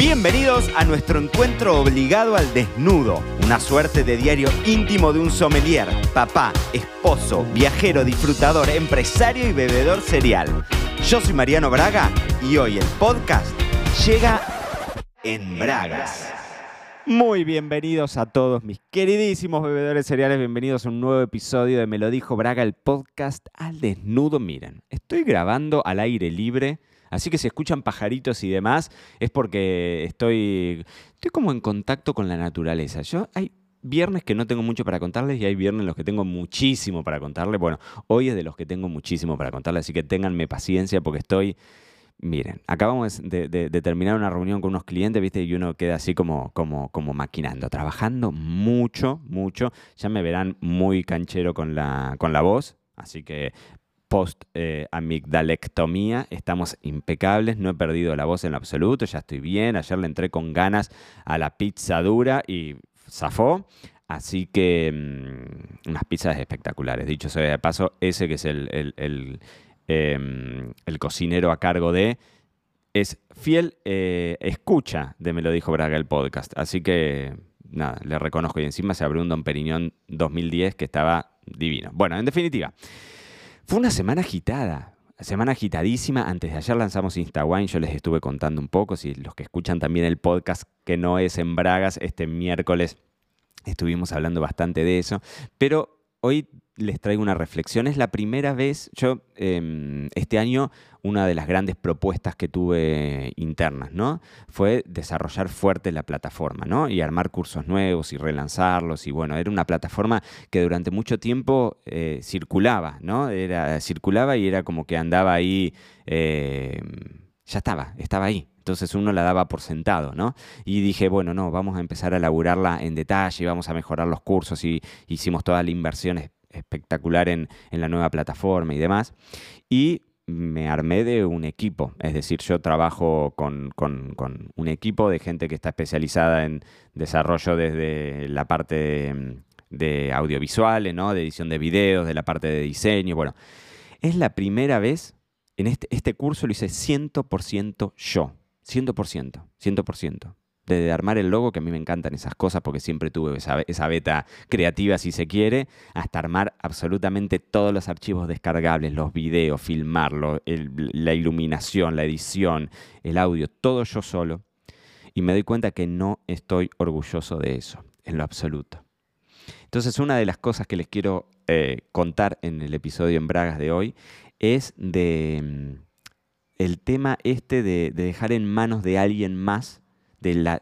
Bienvenidos a nuestro encuentro obligado al desnudo, una suerte de diario íntimo de un sommelier, papá, esposo, viajero, disfrutador, empresario y bebedor serial. Yo soy Mariano Braga y hoy el podcast llega en Bragas. Muy bienvenidos a todos mis queridísimos bebedores cereales, bienvenidos a un nuevo episodio de Me lo dijo Braga, el podcast al desnudo. Miren, estoy grabando al aire libre Así que si escuchan pajaritos y demás, es porque estoy, estoy como en contacto con la naturaleza. Yo hay viernes que no tengo mucho para contarles y hay viernes en los que tengo muchísimo para contarles. Bueno, hoy es de los que tengo muchísimo para contarles, así que ténganme paciencia porque estoy... Miren, acabamos de, terminar una reunión con unos clientes, ¿viste? Y uno queda así como, como, como maquinando, trabajando mucho, mucho. Ya me verán muy canchero con la, con la voz, así que post eh, amigdalectomía, estamos impecables, no he perdido la voz en absoluto, ya estoy bien, ayer le entré con ganas a la pizza dura y zafó, así que mm, unas pizzas espectaculares, dicho sea de paso, ese que es el, em, el, cocinero a cargo de, es fiel eh, escucha de Me lo dijo Braga el podcast, así que nada, le reconozco. Y encima se abrió un Don Periñón 2010 que estaba divino. Bueno, en definitiva. Fue una semana agitada, semana agitadísima. Antes de ayer lanzamos Instawine, yo les estuve contando un poco, si los que escuchan también el podcast que no es en Bragas, este miércoles estuvimos hablando bastante de eso, pero hoy les traigo una reflexión. Es la primera vez, yo em, este año una de las grandes propuestas que tuve internas, ¿no? Fue desarrollar fuerte la plataforma, ¿no? Y armar cursos nuevos y relanzarlos. Y bueno, era una plataforma que durante mucho tiempo eh, circulaba, ¿no? Era, circulaba y era como que andaba ahí, em, ya estaba, estaba ahí. Entonces uno la daba por sentado, ¿no? Y dije, bueno, no, vamos a empezar a elaborarla en detalle, vamos a mejorar los cursos y hicimos toda la inversión espectacular en, la nueva plataforma y demás. Y me armé de un equipo, es decir, yo trabajo con, un equipo de gente que está especializada en desarrollo desde la parte de, audiovisuales, ¿no? de edición de videos, de la parte de diseño. Bueno, es la primera vez, en este, este curso lo hice 100% yo, 100%, 100% de armar el logo, que a mí me encantan esas cosas porque siempre tuve esa, beta creativa, si se quiere, hasta armar absolutamente todos los archivos descargables, los videos, filmarlo, la iluminación, la edición, el audio, todo yo solo. Y me doy cuenta que no estoy orgulloso de eso, en lo absoluto. Entonces, una de las cosas que les quiero eh, contar en el episodio en Bragas de hoy es de mm, el tema este de dejar en manos de alguien más del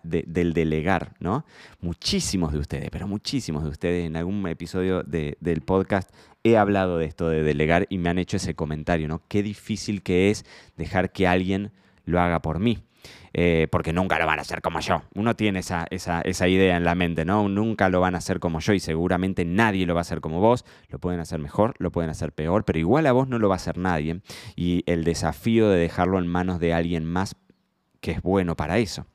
delegar, ¿no? Muchísimos de ustedes, pero muchísimos de ustedes en algún episodio del podcast he hablado de esto de delegar y me han hecho ese comentario, ¿no? Qué difícil que es dejar que alguien lo haga por mí. Eh, porque nunca lo van a hacer como yo. Uno tiene esa, esa, idea en la mente, ¿no? Nunca lo van a hacer como yo y seguramente nadie lo va a hacer como vos. Lo pueden hacer mejor, lo pueden hacer peor, pero igual a vos no lo va a hacer nadie. Y el desafío de dejarlo en manos de alguien más que es bueno para eso.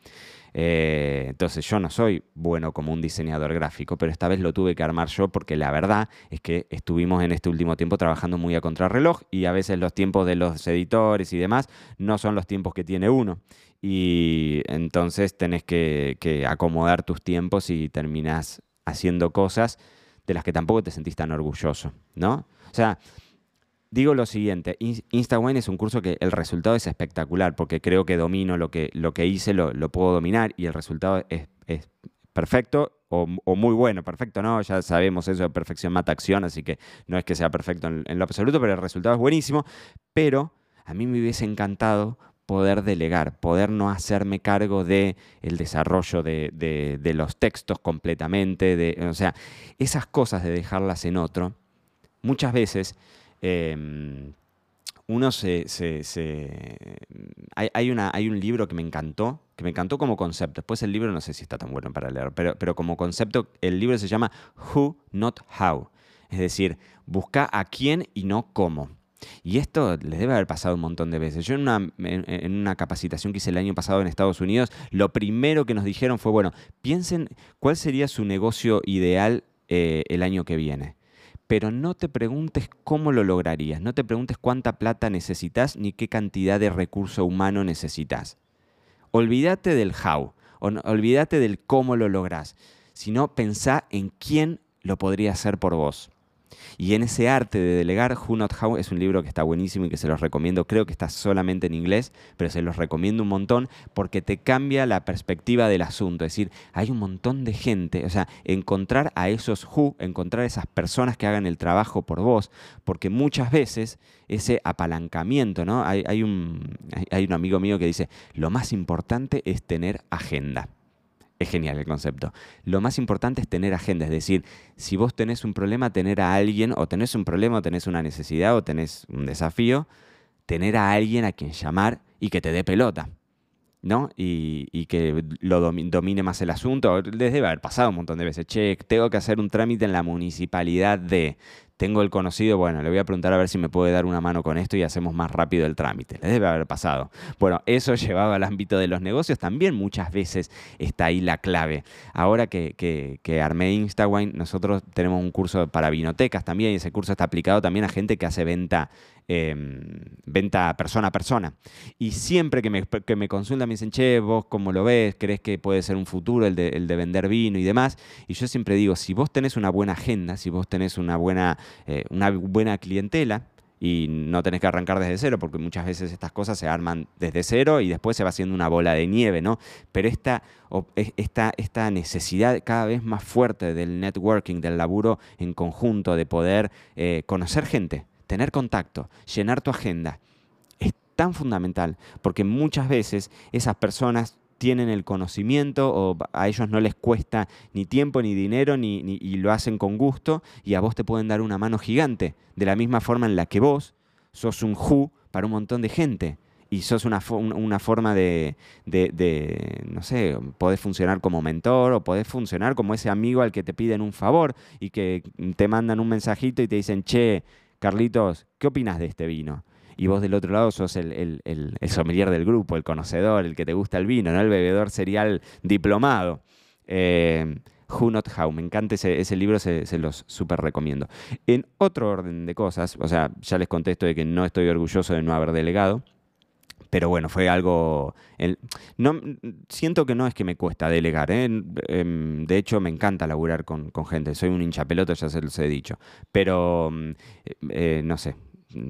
Eh, entonces yo no soy bueno como un diseñador gráfico, pero esta vez lo tuve que armar yo porque la verdad es que estuvimos en este último tiempo trabajando muy a contrarreloj y a veces los tiempos de los editores y demás no son los tiempos que tiene uno. Y entonces tenés que, que acomodar tus tiempos y terminás haciendo cosas de las que tampoco te sentís tan orgulloso, ¿no? O sea, digo lo siguiente, InstaWine es un curso que el resultado es espectacular porque creo que domino lo que, lo que hice, lo, puedo dominar y el resultado es, perfecto o, muy bueno. Perfecto, no, ya sabemos eso de perfección mata acción, así que no es que sea perfecto en, lo absoluto, pero el resultado es buenísimo. Pero a mí me hubiese encantado poder delegar, poder no hacerme cargo de el desarrollo de, los textos completamente, de, o sea, esas cosas de dejarlas en otro, muchas veces Em, uno se... hay, una, hay un libro que me encantó, que me encantó como concepto. Después el libro no sé si está tan bueno para leer, pero, pero como concepto el libro se llama Who, Not How. Es decir, busca a quién y no cómo. Y esto les debe haber pasado un montón de veces. Yo en una, en una, capacitación que hice el año pasado en Estados Unidos, lo primero que nos dijeron fue, bueno, piensen cuál sería su negocio ideal eh, el año que viene pero no te preguntes cómo lo lograrías, no te preguntes cuánta plata necesitas ni qué cantidad de recurso humano necesitas. olvídate del how, olvídate del cómo lo lográs, sino pensá en quién lo podría hacer por vos. Y en ese arte de delegar, Who Not How es un libro que está buenísimo y que se los recomiendo. Creo que está solamente en inglés, pero se los recomiendo un montón porque te cambia la perspectiva del asunto. Es decir, hay un montón de gente, o sea, encontrar a esos Who, encontrar a esas personas que hagan el trabajo por vos, porque muchas veces ese apalancamiento, ¿no? Hay, un, hay un amigo mío que dice, lo más importante es tener agenda. Es genial el concepto. Lo más importante es tener agenda, es decir, si vos tenés un problema, tener a alguien, o tenés un problema, o tenés una necesidad, o tenés un desafío, tener a alguien a quien llamar y que te dé pelota. ¿no? Y, que lo domine más el asunto. Les debe haber pasado un montón de veces. Che, tengo que hacer un trámite en la municipalidad de tengo el conocido, bueno, le voy a preguntar a ver si me puede dar una mano con esto y hacemos más rápido el trámite. Le debe haber pasado. Bueno, eso llevado al ámbito de los negocios también muchas veces está ahí la clave. Ahora que, que, armé Instawine, nosotros tenemos un curso para vinotecas también y ese curso está aplicado también a gente que hace venta Em, venta persona a persona. Y siempre que me, que me consultan me dicen, che, vos cómo lo ves, crees que puede ser un futuro el de, el de, vender vino y demás. Y yo siempre digo, si vos tenés una buena agenda, si vos tenés una buena, eh, una buena clientela, y no tenés que arrancar desde cero, porque muchas veces estas cosas se arman desde cero y después se va haciendo una bola de nieve, ¿no? Pero esta, esta, esta necesidad cada vez más fuerte del networking, del laburo en conjunto, de poder eh, conocer gente, tener contacto, llenar tu agenda, es tan fundamental, porque muchas veces esas personas tienen el conocimiento o a ellos no les cuesta ni tiempo ni dinero ni, y lo hacen con gusto y a vos te pueden dar una mano gigante, de la misma forma en la que vos sos un who para un montón de gente y sos una, una forma de, de, de, no sé, podés funcionar como mentor o podés funcionar como ese amigo al que te piden un favor y que te mandan un mensajito y te dicen, che, Carlitos, ¿qué opinas de este vino? Y vos del otro lado sos el, sommelier del grupo, el conocedor, el que te gusta el vino, ¿no? el bebedor serial diplomado. Eh, Who Not How, me encanta ese, libro, se, los súper recomiendo. En otro orden de cosas, o sea, ya les contesto de que no estoy orgulloso de no haber delegado, pero bueno, fue algo... no, siento que no es que me cuesta delegar, ¿eh? em, de hecho me encanta laburar con, gente, soy un hincha pelota, ya se los he dicho, pero mm, eh, no sé,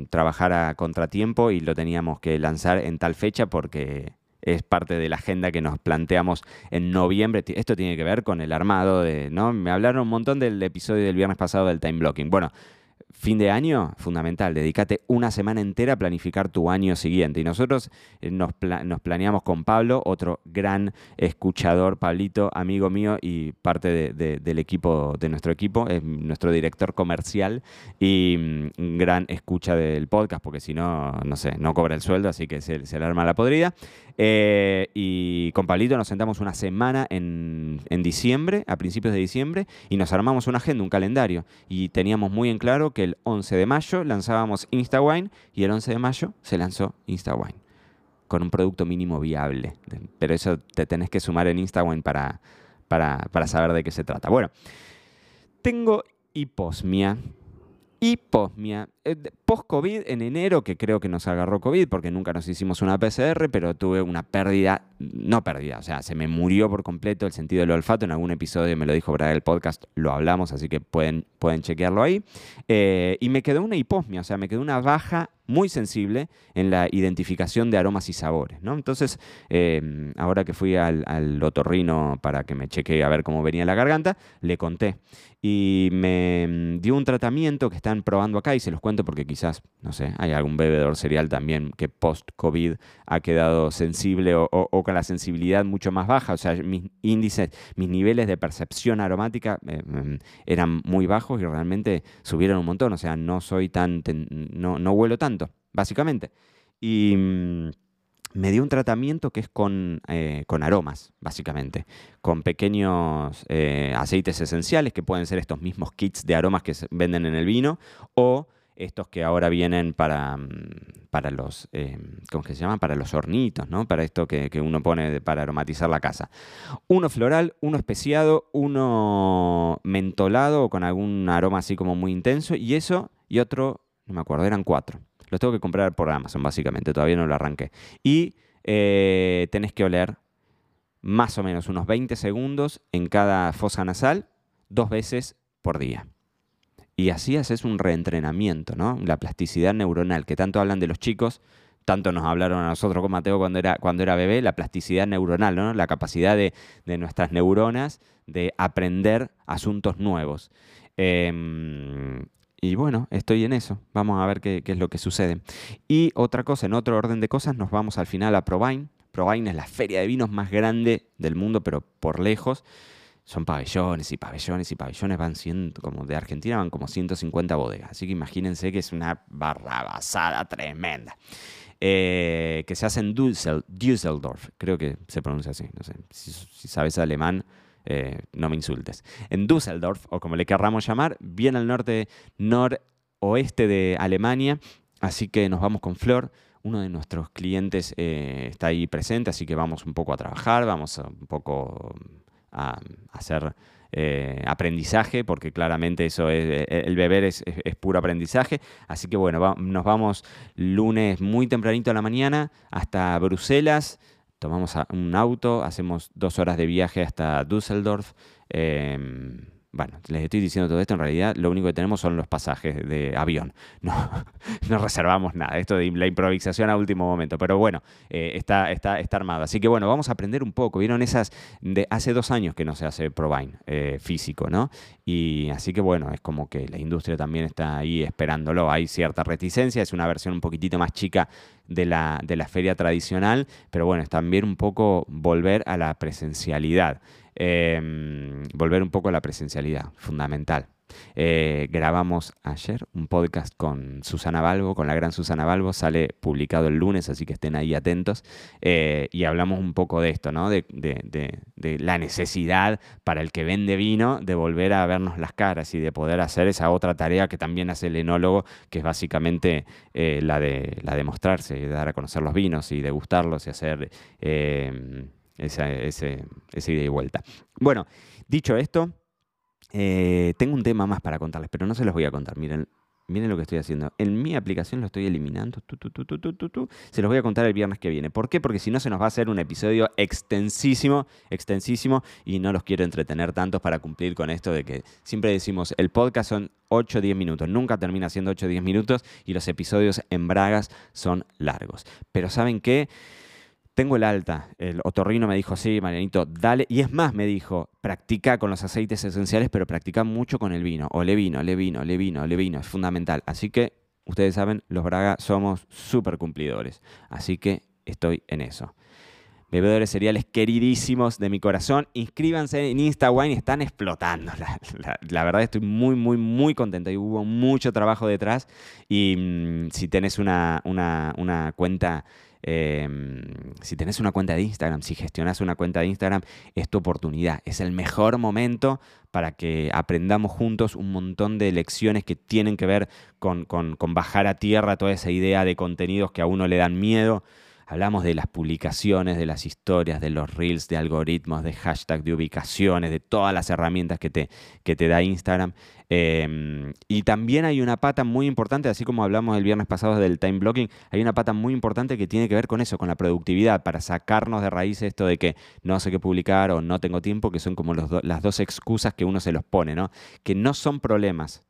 trabajar a contratiempo y lo teníamos que lanzar en tal fecha porque es parte de la agenda que nos planteamos en noviembre. Esto tiene que ver con el armado de, ¿no? Me hablaron un montón del episodio del viernes pasado del time blocking. Bueno, Fin de año, fundamental, dedícate una semana entera a planificar tu año siguiente. Y nosotros eh, nos, nos, planeamos con Pablo, otro gran escuchador, Pablito, amigo mío y parte del equipo, de nuestro equipo, es nuestro director comercial y mm, gran escucha del podcast, porque si no, no sé, no cobra el sueldo, así que se, le arma la podrida. Eh, y con Pablito nos sentamos una semana en, en diciembre, a principios de diciembre, y nos armamos una agenda, un calendario. Y teníamos muy en claro que el 11 de mayo lanzábamos InstaWine y el 11 de mayo se lanzó InstaWine con un producto mínimo viable. Pero eso te tenés que sumar en InstaWine para, para, para saber de qué se trata. Bueno, tengo hiposmia hiposmia. Eh, Post-COVID, en enero, que creo que nos agarró COVID porque nunca nos hicimos una PCR, pero tuve una pérdida, no pérdida, o sea, se me murió por completo el sentido del olfato. En algún episodio me lo dijo Brad el podcast, lo hablamos, así que pueden, pueden chequearlo ahí. Eh, y me quedó una hiposmia, o sea, me quedó una baja muy sensible en la identificación de aromas y sabores. ¿no? Entonces, em, ahora que fui al, otorrino para que me chequee a ver cómo venía la garganta, le conté. Y me dio un tratamiento que están probando acá y se los cuento porque quizás, no sé, hay algún bebedor cereal también que post-COVID ha quedado sensible o, con la sensibilidad mucho más baja. O sea, mis índices, mis niveles de percepción aromática em, eran muy bajos y realmente subieron un montón. O sea, no soy tan, no, no huelo tanto básicamente. Y mm, me dio un tratamiento que es con, eh, con aromas, básicamente, con pequeños eh, aceites esenciales que pueden ser estos mismos kits de aromas que se venden en el vino o estos que ahora vienen para, mm, para los, eh, ¿cómo se llaman? Para los hornitos, ¿no? Para esto que, que, uno pone para aromatizar la casa. Uno floral, uno especiado, uno mentolado o con algún aroma así como muy intenso y eso y otro, no me acuerdo, eran cuatro. Los tengo que comprar por Amazon, básicamente. Todavía no lo arranqué. Y eh, tenés que oler más o menos unos 20 segundos en cada fosa nasal, dos veces por día. Y así haces un reentrenamiento, ¿no? La plasticidad neuronal, que tanto hablan de los chicos, tanto nos hablaron a nosotros con Mateo cuando era, cuando era bebé, la plasticidad neuronal, ¿no? La capacidad de, nuestras neuronas de aprender asuntos nuevos. Em, y bueno, estoy en eso. Vamos a ver qué, es lo que sucede. Y otra cosa, en otro orden de cosas, nos vamos al final a Provine. Provine es la feria de vinos más grande del mundo, pero por lejos son pabellones y pabellones y pabellones, van siendo, como de Argentina van como 150 bodegas, así que imagínense que es una barrabasada tremenda. Eh, que se hace en Düsseldorf, creo que se pronuncia así, no sé, si, sabes alemán, eh, no me insultes. En Düsseldorf, o como le querramos llamar, bien al norte, noroeste de Alemania, así que nos vamos con Flor, uno de nuestros clientes eh, está ahí presente, así que vamos un poco a trabajar, vamos un poco a, hacer eh, aprendizaje, porque claramente eso es, el beber es, puro aprendizaje. Así que bueno, nos vamos lunes muy tempranito a la mañana hasta Bruselas, tomamos un auto, hacemos dos horas de viaje hasta Düsseldorf. Em, bueno, les estoy diciendo todo esto, en realidad lo único que tenemos son los pasajes de avión. No, no reservamos nada, esto de la improvisación a último momento, pero bueno, eh, está, está, está armado. Así que bueno, vamos a aprender un poco. Vieron esas, de hace dos años que no se hace Provine eh, físico, ¿no? Y así que bueno, es como que la industria también está ahí esperándolo. Hay cierta reticencia, es una versión un poquitito más chica de la, de la feria tradicional, pero bueno, es también un poco volver a la presencialidad. Em, volver un poco a la presencialidad, fundamental. Eh, grabamos ayer un podcast con Susana Balbo, con la gran Susana Balbo, sale publicado el lunes, así que estén ahí atentos. Eh, y hablamos un poco de esto, ¿no? De, la necesidad para el que vende vino de volver a vernos las caras y de poder hacer esa otra tarea que también hace el enólogo, que es básicamente eh, la, de, la de mostrarse, y dar a conocer los vinos y degustarlos y hacer esa, ese, esa ida y vuelta. Bueno, dicho esto, eh, tengo un tema más para contarles, pero no se los voy a contar. Miren, miren lo que estoy haciendo. En mi aplicación lo estoy eliminando. se los voy a contar el viernes que viene. ¿Por qué? Porque si no se nos va a hacer un episodio extensísimo, extensísimo, y no los quiero entretener tanto para cumplir con esto de que siempre decimos, el podcast son 8 o 10 minutos. Nunca termina siendo 8 o 10 minutos y los episodios en bragas son largos. Pero ¿saben qué? Tengo el alta. El otorrino me dijo, sí, Marianito, dale. Y es más, me dijo, practica con los aceites esenciales, pero practica mucho con el vino. O le vino, le vino, le vino, le vino. Es fundamental. Así que, ustedes saben, los Braga somos súper cumplidores. Así que estoy en eso. Bebedores cereales queridísimos de mi corazón, inscríbanse en InstaWine, están explotando. La, verdad estoy muy, muy, muy contento. Y hubo mucho trabajo detrás. Y mm, si tenés una, una, una cuenta Em, si tenés una cuenta de Instagram, si gestionas una cuenta de Instagram, es tu oportunidad. Es el mejor momento para que aprendamos juntos un montón de lecciones que tienen que ver con, con bajar a tierra toda esa idea de contenidos que a uno le dan miedo. Hablamos de las publicaciones, de las historias, de los reels, de algoritmos, de hashtag, de ubicaciones, de todas las herramientas que te, que te da Instagram. Em, y también hay una pata muy importante, así como hablamos el viernes pasado del time blocking, hay una pata muy importante que tiene que ver con eso, con la productividad, para sacarnos de raíz esto de que no sé qué publicar o no tengo tiempo, que son como las dos excusas que uno se los pone, ¿no? Que no son problemas,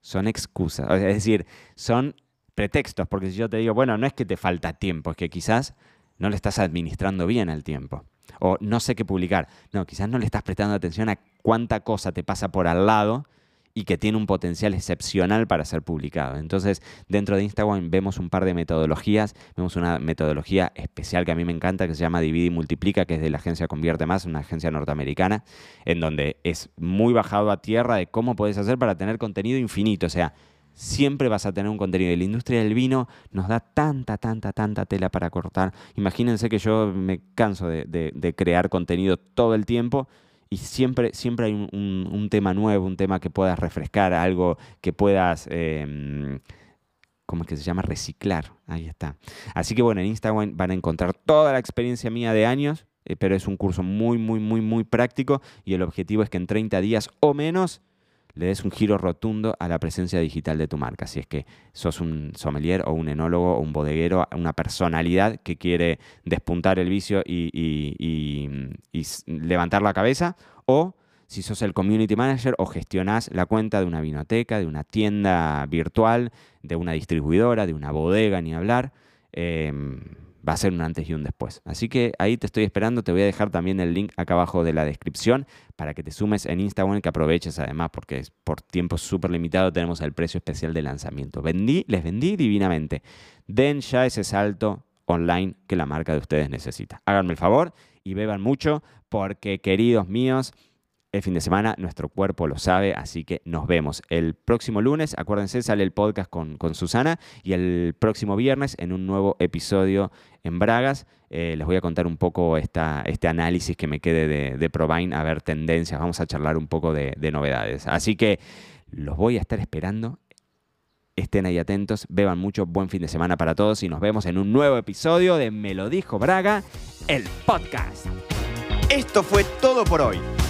son excusas. Es decir, son pretextos, porque si yo te digo, bueno, no es que te falta tiempo, es que quizás no le estás administrando bien el tiempo. O no sé qué publicar. No, quizás no le estás prestando atención a cuánta cosa te pasa por al lado y que tiene un potencial excepcional para ser publicado. Entonces, dentro de Instagram vemos un par de metodologías. Vemos una metodología especial que a mí me encanta, que se llama Divide y Multiplica, que es de la agencia Convierte Más, una agencia norteamericana, en donde es muy bajado a tierra de cómo puedes hacer para tener contenido infinito. O sea, siempre vas a tener un contenido. Y la industria del vino nos da tanta, tanta, tanta tela para cortar. Imagínense que yo me canso de, crear contenido todo el tiempo y siempre, siempre hay un, tema nuevo, un tema que puedas refrescar, algo que puedas... Eh, ¿Cómo es que se llama? Reciclar. Ahí está. Así que bueno, en Instagram van a encontrar toda la experiencia mía de años, eh, pero es un curso muy, muy, muy, muy práctico y el objetivo es que en 30 días o menos le des un giro rotundo a la presencia digital de tu marca. Si es que sos un sommelier o un enólogo o un bodeguero, una personalidad que quiere despuntar el vicio y, levantar la cabeza, o si sos el community manager o gestionás la cuenta de una vinoteca, de una tienda virtual, de una distribuidora, de una bodega, ni hablar. Em, va a ser un antes y un después. Así que ahí te estoy esperando, te voy a dejar también el link acá abajo de la descripción para que te sumes en Instagram, que aproveches además porque por tiempo súper limitado tenemos el precio especial de lanzamiento. Vendí, les vendí divinamente. Den ya ese salto online que la marca de ustedes necesita. Háganme el favor y beban mucho porque queridos míos, el fin de semana, nuestro cuerpo lo sabe, así que nos vemos. El próximo lunes, acuérdense, sale el podcast con, Susana y el próximo viernes en un nuevo episodio en Bragas. Eh, les voy a contar un poco esta, este análisis que me quede de, de Provine, a ver tendencias, vamos a charlar un poco de, de novedades. Así que los voy a estar esperando estén ahí atentos, beban mucho, buen fin de semana para todos y nos vemos en un nuevo episodio de Me lo dijo Braga, el podcast. Esto fue todo por hoy.